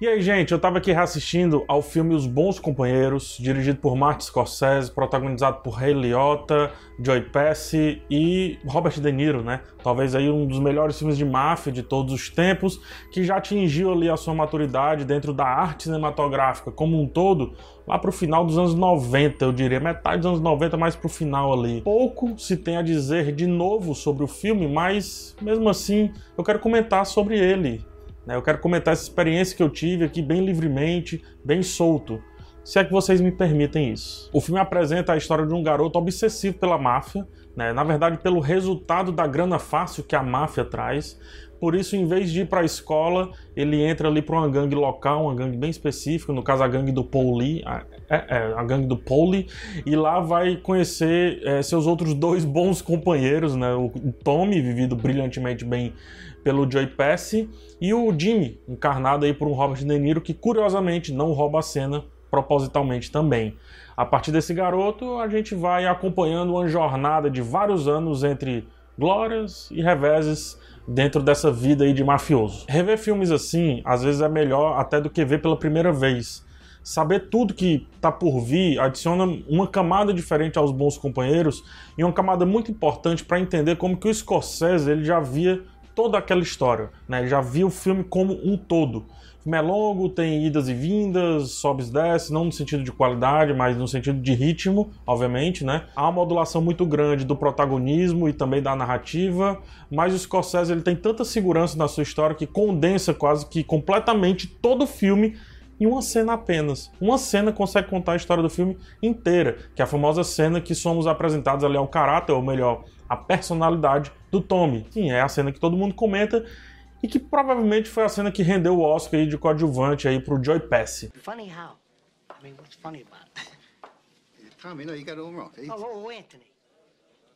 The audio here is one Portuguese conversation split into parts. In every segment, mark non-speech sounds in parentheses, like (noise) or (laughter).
E aí, gente, eu tava aqui reassistindo ao filme Os Bons Companheiros, dirigido por Martin Scorsese, protagonizado por Ray Liotta, Joy Pesci e Robert De Niro, né? Talvez aí um dos melhores filmes de máfia de todos os tempos, que já atingiu ali a sua maturidade dentro da arte cinematográfica como um todo, lá pro final dos anos 90, eu diria, metade dos anos 90, mais pro final ali. Pouco se tem a dizer de novo sobre o filme, mas mesmo assim eu quero comentar sobre ele. Né? Eu quero comentar essa experiência que eu tive aqui bem livremente, bem solto, se é que vocês me permitem isso. O filme apresenta a história de um garoto obsessivo pela máfia, né? na verdade pelo resultado da grana fácil que a máfia traz. Por isso, em vez de ir para a escola, ele entra ali para uma gangue local, uma gangue bem específica, no caso a gangue do Pauli, a, é, é, a gangue do Pauli, e lá vai conhecer é, seus outros dois bons companheiros, né? o Tommy, vivido brilhantemente bem pelo Joey Pesci, e o Jimmy, encarnado aí por um Robert De Niro, que curiosamente não rouba a cena propositalmente também. A partir desse garoto, a gente vai acompanhando uma jornada de vários anos entre glórias e reveses dentro dessa vida aí de mafioso. Rever filmes assim, às vezes é melhor até do que ver pela primeira vez. Saber tudo que tá por vir adiciona uma camada diferente aos bons companheiros e uma camada muito importante para entender como que o Scorsese ele já via toda aquela história, né? Já viu o filme como um todo. O filme é longo, tem idas e vindas, sobes e desce, não no sentido de qualidade, mas no sentido de ritmo, obviamente, né? Há uma modulação muito grande do protagonismo e também da narrativa, mas o Scorsese ele tem tanta segurança na sua história que condensa quase que completamente todo o filme em uma cena apenas. Uma cena consegue contar a história do filme inteira, que é a famosa cena que somos apresentados ali ao caráter, ou melhor, a personalidade do Tommy. Sim, é a cena que todo mundo comenta e que provavelmente foi a cena que rendeu o Oscar de coadjuvante aí pro Joy Pesci. Funny how? I mean, what's funny about it? (laughs) Tommy, no, you got it all wrong. Oh, oh, Anthony.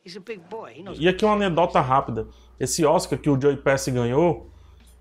He's a big boy. He knows e aqui uma anedota rápida. Esse Oscar que o Joy Pesci ganhou,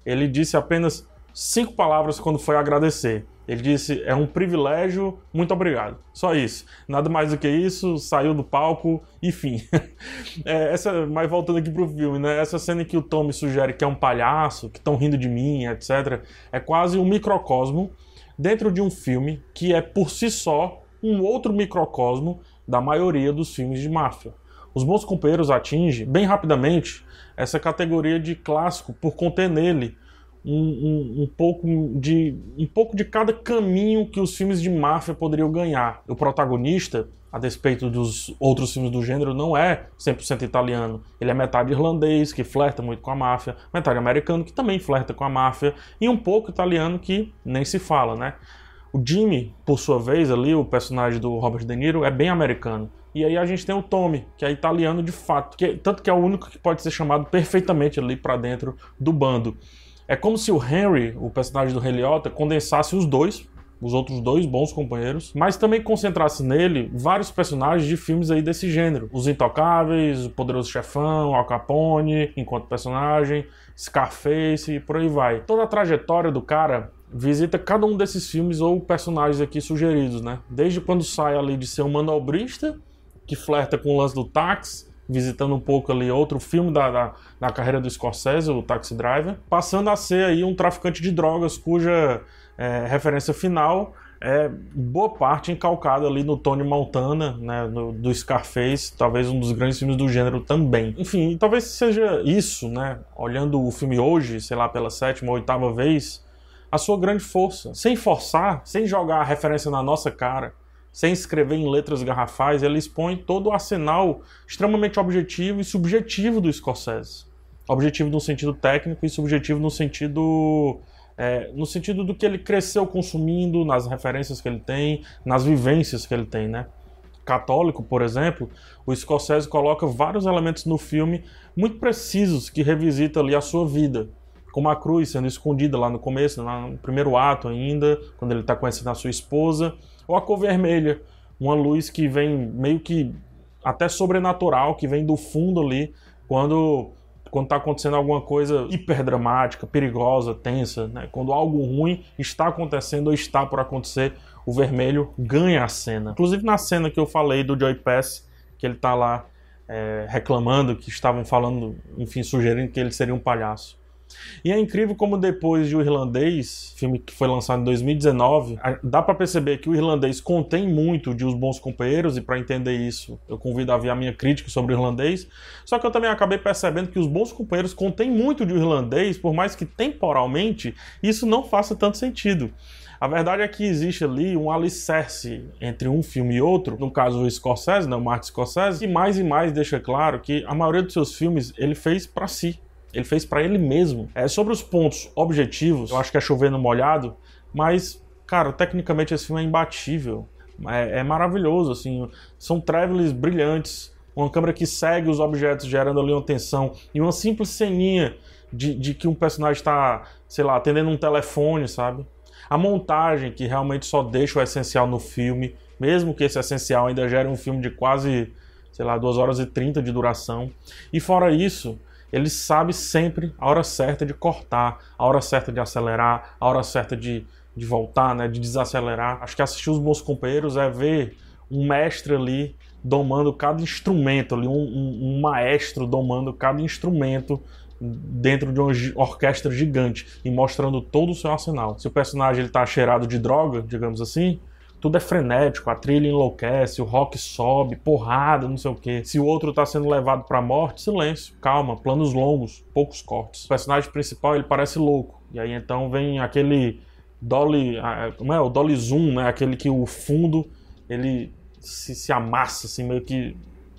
ele disse apenas cinco palavras quando foi agradecer. Ele disse: é um privilégio, muito obrigado. Só isso. Nada mais do que isso, saiu do palco, enfim. (laughs) é, essa, mas voltando aqui pro filme, né? Essa cena que o Tom me sugere que é um palhaço, que estão rindo de mim, etc., é quase um microcosmo dentro de um filme que é por si só um outro microcosmo da maioria dos filmes de máfia. Os Bons Companheiros atinge bem rapidamente essa categoria de clássico por conter nele um, um, um, pouco de, um pouco de cada caminho que os filmes de máfia poderiam ganhar. O protagonista, a despeito dos outros filmes do gênero, não é 100% italiano. Ele é metade irlandês, que flerta muito com a máfia, metade americano, que também flerta com a máfia, e um pouco italiano, que nem se fala, né? O Jimmy, por sua vez, ali, o personagem do Robert De Niro, é bem americano. E aí a gente tem o Tommy, que é italiano de fato, que, tanto que é o único que pode ser chamado perfeitamente ali para dentro do bando. É como se o Henry, o personagem do Heliota, condensasse os dois, os outros dois bons companheiros, mas também concentrasse nele vários personagens de filmes aí desse gênero. Os Intocáveis, o Poderoso Chefão, Al Capone, enquanto personagem, Scarface e por aí vai. Toda a trajetória do cara visita cada um desses filmes ou personagens aqui sugeridos, né? Desde quando sai ali de ser um manobrista, que flerta com o lance do táxi, visitando um pouco ali outro filme da, da, da, carreira do Scorsese, o Taxi Driver, passando a ser aí um traficante de drogas cuja é, referência final é boa parte encalcada ali no Tony Montana, né, no, do Scarface, talvez um dos grandes filmes do gênero também. Enfim, talvez seja isso, né, olhando o filme hoje, sei lá, pela sétima ou oitava vez, a sua grande força, sem forçar, sem jogar a referência na nossa cara, sem escrever em letras garrafais, ele expõe todo o arsenal extremamente objetivo e subjetivo do Scorsese. Objetivo no sentido técnico e subjetivo no sentido é, no sentido do que ele cresceu consumindo, nas referências que ele tem, nas vivências que ele tem, né? Católico, por exemplo, o Scorsese coloca vários elementos no filme muito precisos que revisita ali a sua vida, como a cruz sendo escondida lá no começo, no primeiro ato ainda, quando ele está conhecendo a sua esposa, ou a cor vermelha, uma luz que vem meio que até sobrenatural, que vem do fundo ali, quando quando está acontecendo alguma coisa hiperdramática, perigosa, tensa, né? quando algo ruim está acontecendo ou está por acontecer, o vermelho ganha a cena. Inclusive na cena que eu falei do Joy Pass, que ele está lá é, reclamando, que estavam falando, enfim, sugerindo que ele seria um palhaço. E é incrível como depois de O Irlandês, filme que foi lançado em 2019, dá para perceber que o Irlandês contém muito de Os Bons Companheiros, e para entender isso, eu convido a ver a minha crítica sobre o Irlandês. Só que eu também acabei percebendo que Os Bons Companheiros contém muito de O Irlandês, por mais que temporalmente isso não faça tanto sentido. A verdade é que existe ali um alicerce entre um filme e outro, no caso o Scorsese, né, o Martin Scorsese, que mais e mais deixa claro que a maioria dos seus filmes ele fez para si, ele fez para ele mesmo. É sobre os pontos objetivos, eu acho que é chovendo molhado, mas cara, tecnicamente esse filme é imbatível. É, é maravilhoso, assim, são travelers brilhantes, uma câmera que segue os objetos gerando ali uma tensão e uma simples ceninha de, de que um personagem está, sei lá, atendendo um telefone, sabe? A montagem, que realmente só deixa o essencial no filme, mesmo que esse essencial ainda gere um filme de quase, sei lá, 2 horas e 30 de duração. E fora isso, ele sabe sempre a hora certa de cortar, a hora certa de acelerar, a hora certa de, de voltar, né, de desacelerar. Acho que assistir os bons companheiros é ver um mestre ali domando cada instrumento, ali, um, um, um maestro domando cada instrumento dentro de uma orquestra gigante e mostrando todo o seu arsenal. Se o personagem está cheirado de droga, digamos assim, tudo é frenético, a trilha enlouquece, o rock sobe, porrada, não sei o que. Se o outro está sendo levado para a morte, silêncio, calma, planos longos, poucos cortes. O personagem principal ele parece louco e aí então vem aquele dolly, como é o dolly zoom, né? Aquele que o fundo ele se, se amassa assim meio que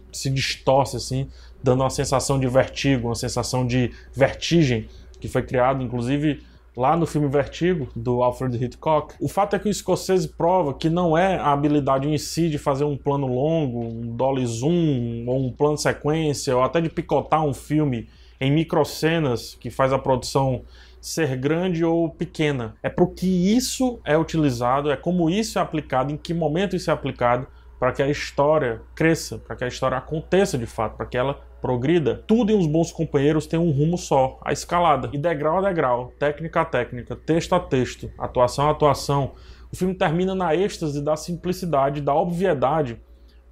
se distorce assim dando uma sensação de vertigo, uma sensação de vertigem, que foi criado inclusive lá no filme Vertigo, do Alfred Hitchcock. O fato é que o Scorsese prova que não é a habilidade em si de fazer um plano longo, um dolly zoom, ou um plano sequência, ou até de picotar um filme em microcenas que faz a produção ser grande ou pequena. É para que isso é utilizado, é como isso é aplicado, em que momento isso é aplicado para que a história cresça, para que a história aconteça de fato, para que ela progrida, tudo em Os Bons Companheiros tem um rumo só, a escalada. E degrau a degrau, técnica a técnica, texto a texto, atuação a atuação, o filme termina na êxtase da simplicidade, da obviedade,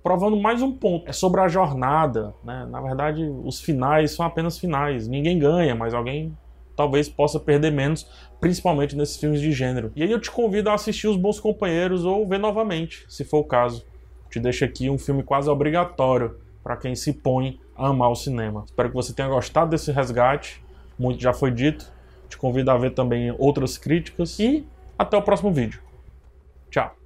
provando mais um ponto. É sobre a jornada, né? Na verdade, os finais são apenas finais. Ninguém ganha, mas alguém talvez possa perder menos, principalmente nesses filmes de gênero. E aí eu te convido a assistir Os Bons Companheiros ou ver novamente, se for o caso. Te deixo aqui um filme quase obrigatório para quem se põe a amar o cinema. Espero que você tenha gostado desse resgate. Muito já foi dito. Te convido a ver também outras críticas e até o próximo vídeo. Tchau.